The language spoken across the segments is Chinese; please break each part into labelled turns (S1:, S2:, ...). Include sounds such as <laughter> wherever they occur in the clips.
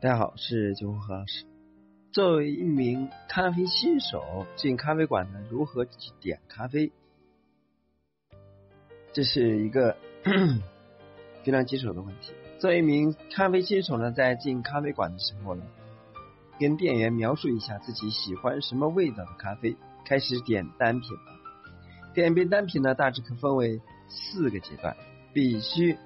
S1: 大家好，是九红何老师。作为一名咖啡新手，进咖啡馆呢，如何去点咖啡？这是一个 <clears throat> 非常棘手的问题。作为一名咖啡新手呢，在进咖啡馆的时候呢，跟店员描述一下自己喜欢什么味道的咖啡，开始点单品了。点杯单品呢，大致可分为四个阶段，必须。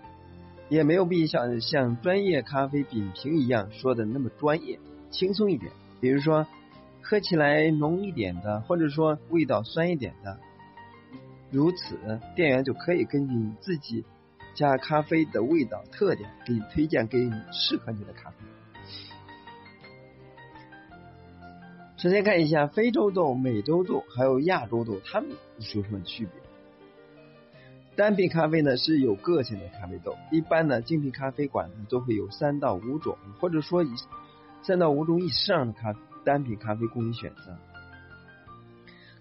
S1: 也没有必要像专业咖啡品评一样说的那么专业，轻松一点。比如说，喝起来浓一点的，或者说味道酸一点的，如此，店员就可以根据你自己家咖啡的味道特点，给你推荐给你适合你的咖啡。首先看一下非洲豆、美洲豆还有亚洲豆，它们有什么区别？单品咖啡呢是有个性的咖啡豆，一般呢精品咖啡馆呢都会有三到五种，或者说以三到五种以上的咖单品咖啡供你选择。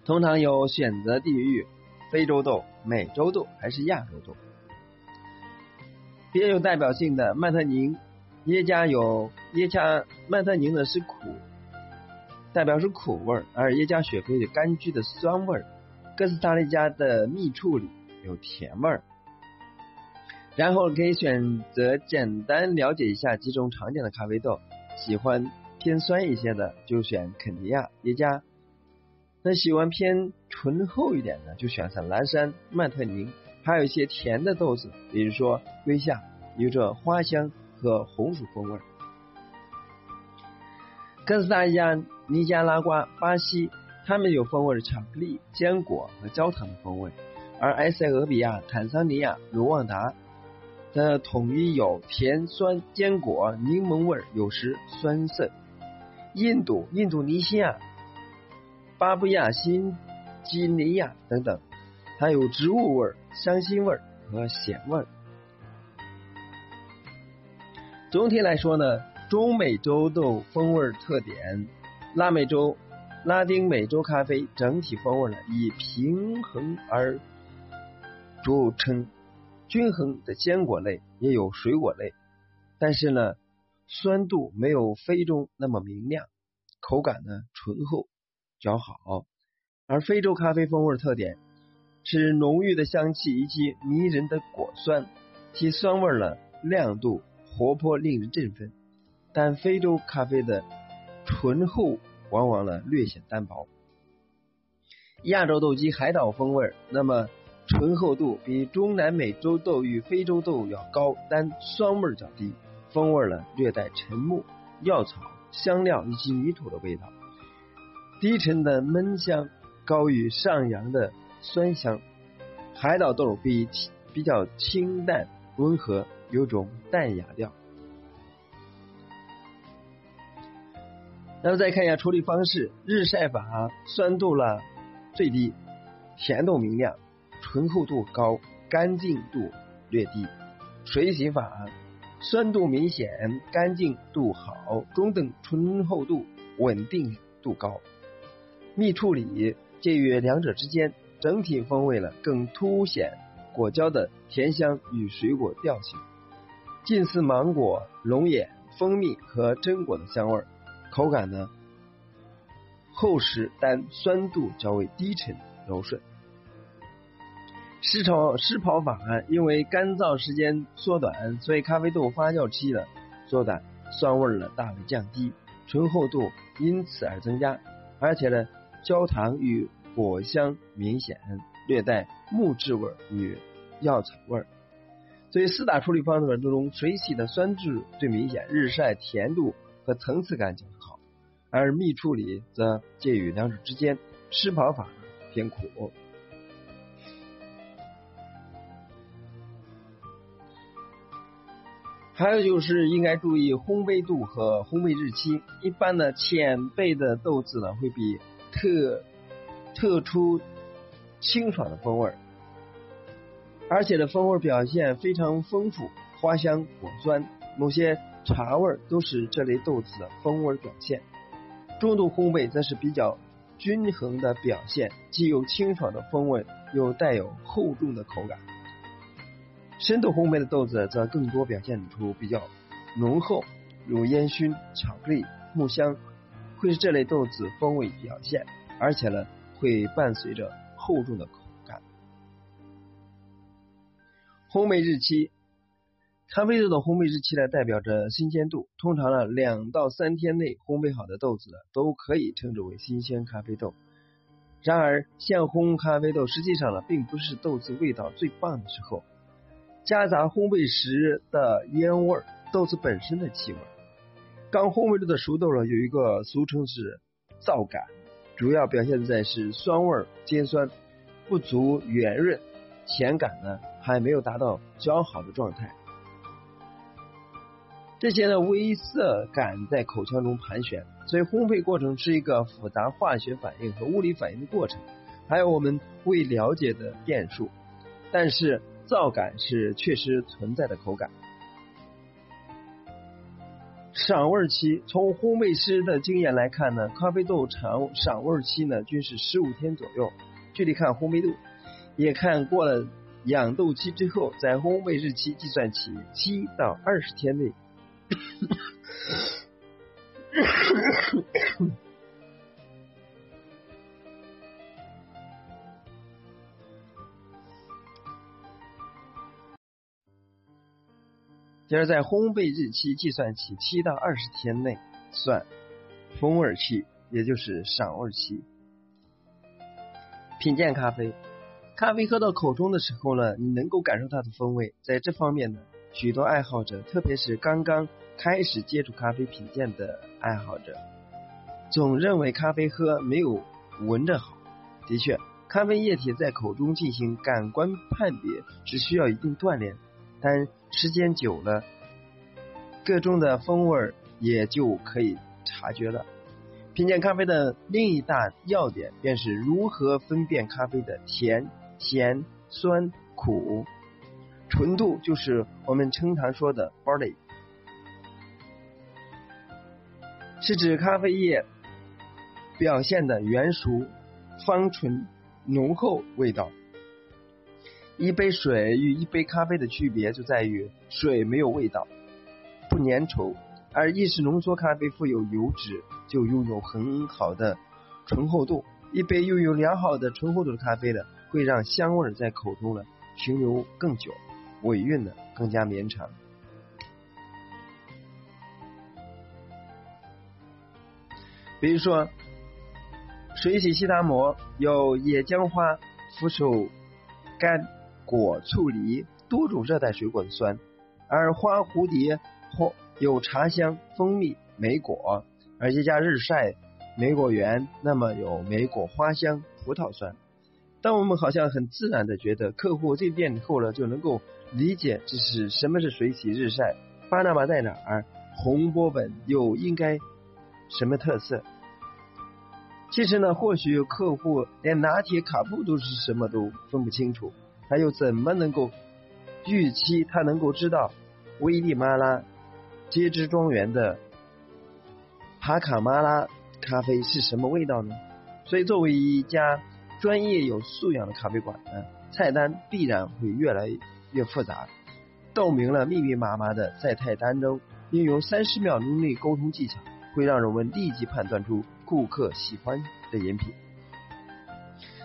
S1: 通常有选择地域，非洲豆、美洲豆还是亚洲豆。比较有代表性的曼特宁、耶加有耶加曼特宁呢是苦，代表是苦味儿，而耶加雪菲的柑橘的酸味儿，哥斯达黎加的蜜处理。有甜味儿，然后可以选择简单了解一下几种常见的咖啡豆。喜欢偏酸一些的就选肯尼亚耶加，那喜欢偏醇厚一点的就选择蓝山曼特宁。还有一些甜的豆子，比如说瑰夏，有着花香和红薯风味。哥斯达黎加、尼加拉瓜、巴西，它们有风味的巧克力、坚果和焦糖的风味。而埃塞俄比亚、坦桑尼亚、卢旺达的统一有甜、酸、坚果、柠檬味，有时酸涩。印度、印度尼西亚、巴布亚新几内亚等等，它有植物味、香辛味和咸味。总体来说呢，中美洲豆风味特点，拉美洲、拉丁美洲咖啡整体风味呢以平衡而。著称均衡的坚果类，也有水果类，但是呢，酸度没有非洲那么明亮，口感呢醇厚较好。而非洲咖啡风味特点是浓郁的香气以及迷人的果酸，其酸味呢亮度活泼，令人振奋。但非洲咖啡的醇厚往往呢略显单薄。亚洲豆及海岛风味，那么。醇厚度比中南美洲豆与非洲豆要高，但酸味较低，风味呢略带沉木、药草、香料以及泥土的味道，低沉的闷香高于上扬的酸香。海岛豆比比较清淡温和，有种淡雅调。那么再看一下处理方式：日晒法，酸度了最低，甜度明亮。醇厚度高，干净度略低。水洗法，酸度明显，干净度好，中等醇厚度，稳定度高。蜜处理介于两者之间，整体风味呢更凸显果胶的甜香与水果调性，近似芒果、龙眼、蜂蜜和榛果的香味。口感呢厚实，但酸度较为低沉柔顺。湿炒湿泡法，因为干燥时间缩短，所以咖啡豆发酵期的缩短，酸味呢大为降低，醇厚度因此而增加，而且呢焦糖与果香明显，略带木质味与药草味。所以四大处理方式中，水洗的酸质最明显，日晒甜度和层次感较，而蜜处理则介于两者之间，湿泡法偏苦。还有就是应该注意烘焙度和烘焙日期。一般的，浅焙的豆子呢会比特特出清爽的风味，而且的风味表现非常丰富，花香、果酸、某些茶味都是这类豆子的风味表现。中度烘焙则是比较均衡的表现，既有清爽的风味，又带有厚重的口感。深度烘焙的豆子则更多表现出比较浓厚，如烟熏、巧克力、木香，会是这类豆子风味表现，而且呢，会伴随着厚重的口感。烘焙日期。咖啡豆的烘焙日期呢，代表着新鲜度。通常呢，两到三天内烘焙好的豆子呢，都可以称之为新鲜咖啡豆。然而，现烘咖啡豆实际上呢，并不是豆子味道最棒的时候。夹杂烘焙时的烟味，豆子本身的气味。刚烘焙出的熟豆呢，有一个俗称是燥感，主要表现在是酸味尖酸，不足圆润，甜感呢还没有达到较好的状态。这些呢微涩感在口腔中盘旋，所以烘焙过程是一个复杂化学反应和物理反应的过程，还有我们未了解的变数。但是燥感是确实存在的口感。赏味期，从烘焙师的经验来看呢，咖啡豆长赏味期呢均是十五天左右，具体看烘焙度，也看过了养豆期之后，在烘焙日期计算起七到二十天内。<coughs> 就是在烘焙日期计算起七到二十天内算风味期，也就是赏味期。品鉴咖啡，咖啡喝到口中的时候呢，你能够感受它的风味。在这方面呢，许多爱好者，特别是刚刚。开始接触咖啡品鉴的爱好者，总认为咖啡喝没有闻着好。的确，咖啡液体在口中进行感官判别只需要一定锻炼，但时间久了，各中的风味也就可以察觉了。品鉴咖啡的另一大要点便是如何分辨咖啡的甜、咸、酸、苦、纯度，就是我们称常说的 body。是指咖啡液表现的圆熟、芳醇、浓厚味道。一杯水与一杯咖啡的区别就在于，水没有味道，不粘稠；而意式浓缩咖啡富有油脂，就拥有很好的醇厚度。一杯拥有良好的醇厚度的咖啡呢，会让香味在口中呢停留更久，尾韵呢更加绵长。比如说，水洗西达摩有野姜花、扶手柑、果、醋、梨多种热带水果的酸，而花蝴蝶或有茶香、蜂蜜、莓果，而一加日晒莓果园，那么有莓果花香、葡萄酸。当我们好像很自然的觉得客户进店后呢，就能够理解这是什么是水洗日晒，巴拿马在哪儿，红波本又应该。什么特色？其实呢，或许有客户连拿铁、卡布都是什么都分不清楚，他又怎么能够预期他能够知道危地马拉接枝庄园的帕卡马拉咖啡是什么味道呢？所以，作为一家专业有素养的咖啡馆呢，菜单必然会越来越复杂，道明了密密麻麻的在菜单中，应用三十秒钟内沟通技巧。会让人们立即判断出顾客喜欢的饮品，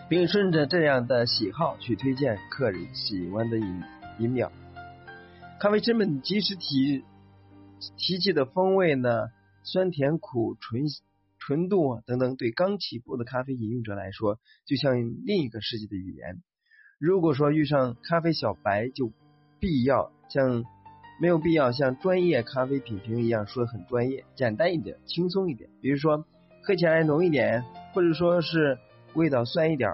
S1: 并顺着这样的喜好去推荐客人喜欢的饮饮料。咖啡师们及时提提起的风味呢，酸甜苦醇纯度等等，对刚起步的咖啡饮用者来说，就像另一个世界的语言。如果说遇上咖啡小白，就必要像。没有必要像专业咖啡品评一样说的很专业，简单一点，轻松一点。比如说喝起来浓一点，或者说是味道酸一点，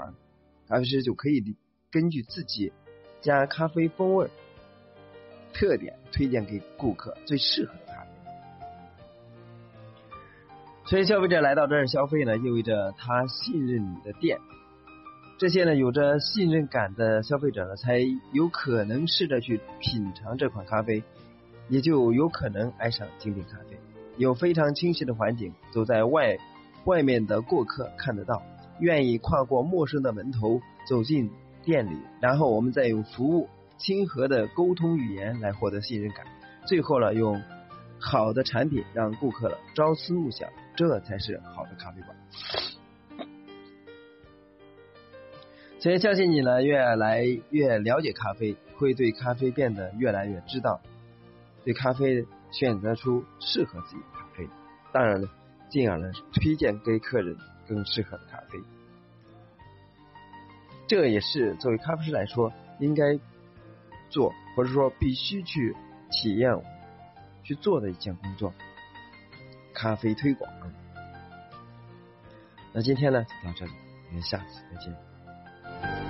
S1: 咖啡师就可以根据自己家咖啡风味特点推荐给顾客最适合的咖啡。所以消费者来到这儿消费呢，意味着他信任你的店。这些呢，有着信任感的消费者呢，才有可能试着去品尝这款咖啡，也就有可能爱上精品咖啡。有非常清晰的环境，走在外外面的过客看得到，愿意跨过陌生的门头走进店里，然后我们再用服务亲和的沟通语言来获得信任感，最后呢，用好的产品让顾客了朝思暮想，这才是好的咖啡馆。所以相信你呢，越来越了解咖啡，会对咖啡变得越来越知道，对咖啡选择出适合自己的咖啡，当然了，进而呢推荐给客人更适合的咖啡。这也是作为咖啡师来说应该做，或者说必须去体验、去做的一件工作——咖啡推广。那今天呢就到这里，我们下次再见。Bye.